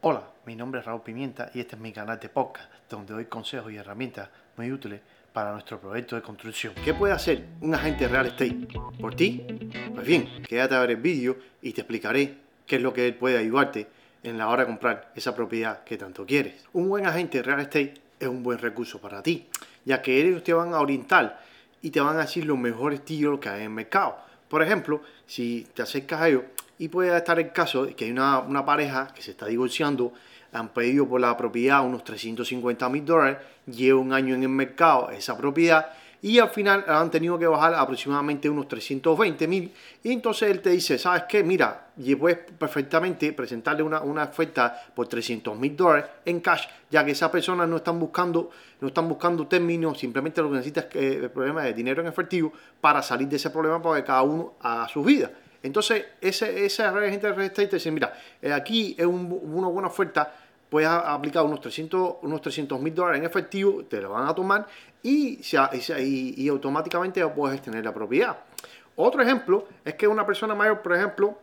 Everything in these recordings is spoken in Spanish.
Hola, mi nombre es Raúl Pimienta y este es mi canal de podcast donde doy consejos y herramientas muy útiles para nuestro proyecto de construcción. ¿Qué puede hacer un agente real estate por ti? Pues bien, quédate a ver el vídeo y te explicaré qué es lo que él puede ayudarte en la hora de comprar esa propiedad que tanto quieres. Un buen agente real estate es un buen recurso para ti, ya que ellos te van a orientar y te van a decir los mejores tiros que hay en el mercado. Por ejemplo, si te acercas a ellos y puede estar el caso de que hay una, una pareja que se está divorciando, han pedido por la propiedad unos 350 mil dólares, lleva un año en el mercado esa propiedad y al final han tenido que bajar aproximadamente unos 320 mil y entonces él te dice, ¿sabes qué? Mira, puedes perfectamente presentarle una, una oferta por 300 mil dólares en cash, ya que esas personas no están buscando, no están buscando términos, simplemente lo que necesitas es que el problema de dinero en efectivo para salir de ese problema porque cada uno haga su vida. Entonces, ese, esa gente de estate te dice, mira, eh, aquí es una buena oferta, puedes aplicar unos 300 unos 300 mil dólares en efectivo, te lo van a tomar y, y, y automáticamente puedes tener la propiedad. Otro ejemplo es que una persona mayor, por ejemplo,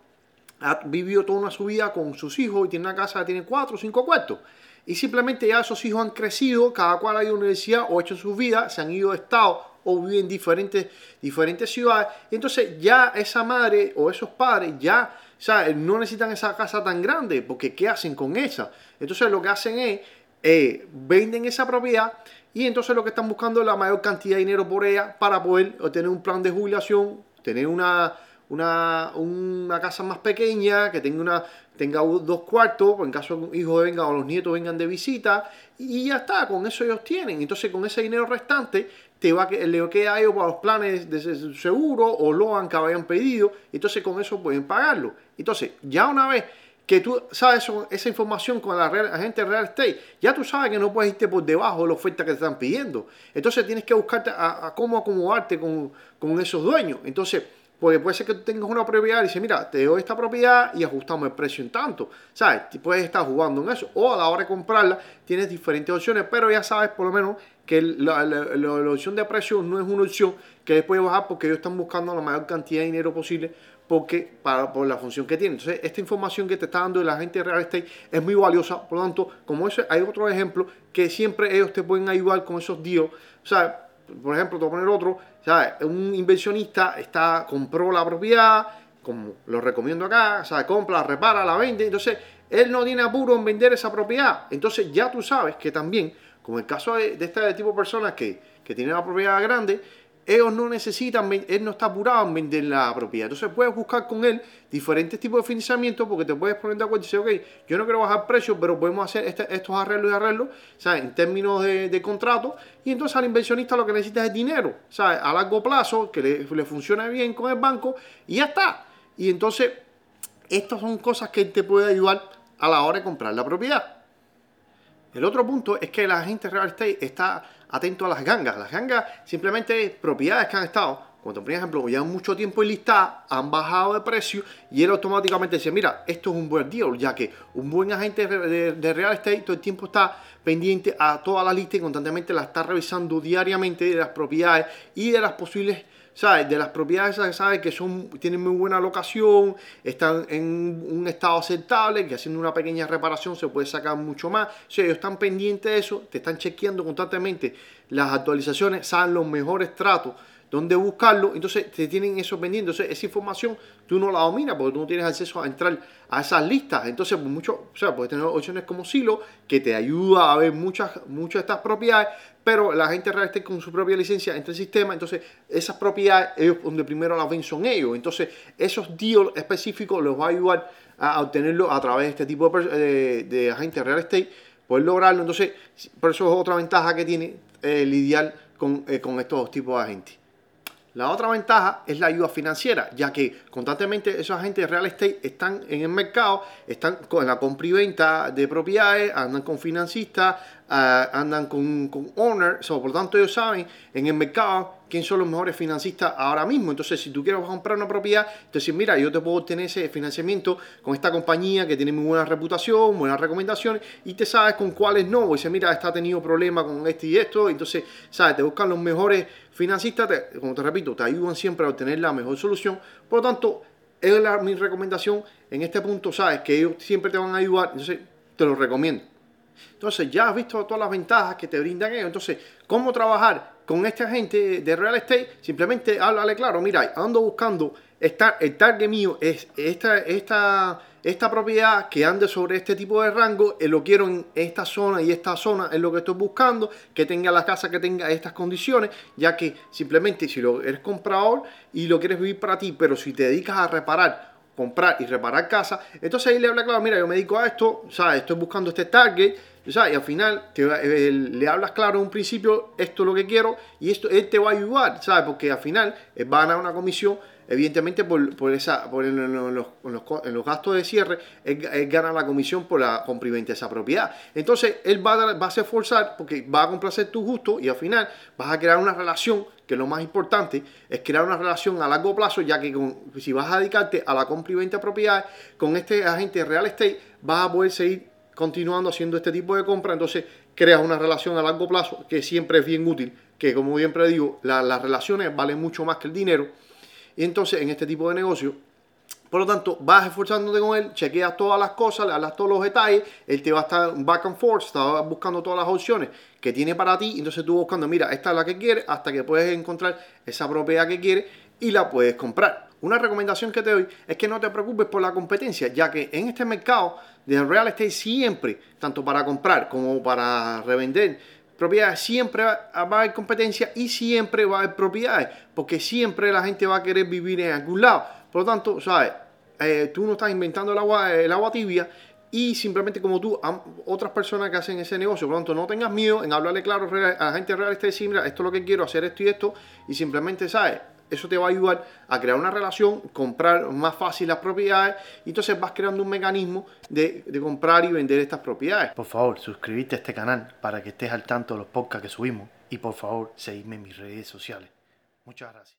ha vivido toda una su vida con sus hijos y tiene una casa tiene cuatro o cinco cuartos. Y simplemente ya esos hijos han crecido, cada cual ha ido a universidad o hecho su vida, se han ido de estado o viven en diferentes, diferentes ciudades. entonces ya esa madre o esos padres ya no necesitan esa casa tan grande porque ¿qué hacen con esa? Entonces lo que hacen es eh, venden esa propiedad y entonces lo que están buscando es la mayor cantidad de dinero por ella para poder obtener un plan de jubilación, tener una, una, una casa más pequeña, que tenga, una, tenga dos cuartos, en caso de un hijo venga o los nietos vengan de visita, y ya está, con eso ellos tienen. Entonces con ese dinero restante te va le queda a ellos para los planes de seguro o lo han que habían pedido, entonces con eso pueden pagarlo. Entonces, ya una vez que tú sabes esa información con la agente real estate, ya tú sabes que no puedes irte por debajo de la oferta que te están pidiendo. Entonces tienes que buscarte a, cómo acomodarte con, con, esos dueños. Entonces, porque puede ser que tú tengas una propiedad y dices, mira, te doy esta propiedad y ajustamos el precio en tanto. ¿Sabes? Puedes estar jugando en eso. O a la hora de comprarla tienes diferentes opciones, pero ya sabes por lo menos que la, opción de precio no es una opción que después bajar porque ellos están buscando la mayor cantidad de dinero posible porque para, por la función que tiene. Entonces, esta información que te está dando la gente de real estate es muy valiosa. Por lo tanto, como eso, hay otro ejemplo que siempre ellos te pueden ayudar con esos deals. O sea, por ejemplo, te voy a poner otro. Un inversionista está, compró la propiedad, como lo recomiendo acá, o sea, compra, repara, la vende. Entonces, él no tiene apuro en vender esa propiedad. Entonces, ya tú sabes que también, como el caso de, de este tipo de personas que, que tienen la propiedad grande, ellos no necesitan, él no está apurado en vender la propiedad. Entonces puedes buscar con él diferentes tipos de financiamiento porque te puedes poner de acuerdo y decir, ok, yo no quiero bajar precio, pero podemos hacer este, estos arreglos y arreglos, ¿sabes? En términos de, contrato. Y entonces al inversionista lo que necesita es dinero, ¿sabes? A largo plazo, que le, le funcione bien con el banco y ya está. Y entonces, estas son cosas que te puede ayudar a la hora de comprar la propiedad. El otro punto es que la gente real estate está atento a las gangas. Las gangas simplemente propiedades que han estado, cuando por ejemplo llevan mucho tiempo en lista, han bajado de precio y él automáticamente dice, mira, esto es un buen deal, ya que un buen agente de, real estate todo el tiempo está pendiente a toda la lista y constantemente la está revisando diariamente de las propiedades y de las posibles De las propiedades, ¿sabes? Que son, tienen muy buena locación, están en un estado aceptable, que haciendo una pequeña reparación se puede sacar mucho más. O sea, ellos están pendientes de eso, te están chequeando constantemente las actualizaciones, saben los mejores tratos dónde buscarlo, entonces te tienen eso pendiente. Entonces, esa información tú no la dominas porque tú no tienes acceso a entrar a esas listas. Entonces, pues mucho, o sea, puedes tener opciones como Silo que te ayuda a ver muchas, muchas de estas propiedades, pero la gente real esté con su propia licencia entre el sistema. Entonces, esas propiedades, ellos donde primero las ven son ellos. Entonces, esos deals específicos los va a ayudar a obtenerlo a través de este tipo de, de, agentes real estate, poder lograrlo. Entonces, por eso es otra ventaja que tiene eh, lidiar con, eh, con estos tipos de agentes. La otra ventaja es la ayuda financiera, ya que constantemente esos agentes de real estate están en el mercado, están con la compra y venta de propiedades, andan con financistas, ah, andan con, con owners, por lo tanto ellos saben en el mercado quién son los mejores financistas ahora mismo. Entonces, si tú quieres comprar una propiedad, entonces mira, yo te puedo obtener ese financiamiento con esta compañía que tiene muy buena reputación, buenas recomendaciones, y te sabes con cuáles no. O dice, mira, esta ha tenido problemas con este y esto, entonces, sabes, te buscan los mejores financistas, como te repito, te ayudan siempre a obtener la mejor solución. Por lo tanto, es mi recomendación en este punto, sabes, que ellos siempre te van a ayudar. Entonces, te lo recomiendo. Entonces ya has visto todas las ventajas que te brindan ellos. Entonces, ¿cómo trabajar con esta gente de real estate? Simplemente háblale claro, mira, ando buscando, está, el target mío es esta, esta, esta propiedad que ande sobre este tipo de rango, eh, lo quiero en esta zona y esta zona es lo que estoy buscando, que tenga la casa que tenga estas condiciones, ya que simplemente si lo eres comprador y lo quieres vivir para ti, pero si te dedicas a reparar comprar y reparar casa. Entonces ahí le habla claro, mira, yo me dedico a esto, ¿sabes? Estoy buscando este target, ¿sabes? Y al final eh, le hablas claro en un principio, esto es lo que quiero y esto él te va a ayudar, ¿sabes? Porque al final va a ganar una comisión, evidentemente por, esa, por en, los, gastos de cierre, él, gana la comisión por la compra de esa propiedad. Entonces él va a, va a esforzar porque va a complacer tu gusto y al final vas a crear una relación que lo más importante es crear una relación a largo plazo, ya que si vas a dedicarte a la compra y venta de propiedades, con este agente de real estate vas a poder seguir continuando haciendo este tipo de compra, entonces creas una relación a largo plazo que siempre es bien útil, que como siempre digo, las relaciones valen mucho más que el dinero, y entonces en este tipo de negocio por lo tanto, vas esforzándote con él, chequeas todas las cosas, le hablas todos los detalles, él te va a estar back and forth, está buscando todas las opciones que tiene para ti, entonces tú buscando, mira, esta es la que quieres, hasta que puedes encontrar esa propiedad que quieres y la puedes comprar. Una recomendación que te doy es que no te preocupes por la competencia, ya que en este mercado de real estate siempre, tanto para comprar como para revender, propiedades, siempre va a haber competencia y siempre va a haber propiedades, porque siempre la gente va a querer vivir en algún lado. Por lo tanto, ¿sabes? Eh, tú no estás inventando el agua, el agua tibia y simplemente como tú, otras personas que hacen ese negocio, por lo tanto, no tengas miedo en hablarle claro a la gente real, este decir, mira, esto es lo que quiero, hacer esto y esto, y simplemente, ¿sabes? Eso te va a ayudar a crear una relación, comprar más fácil las propiedades y entonces vas creando un mecanismo de, de comprar y vender estas propiedades. Por favor, suscríbete a este canal para que estés al tanto de los podcasts que subimos y por favor, seguidme en mis redes sociales. Muchas gracias.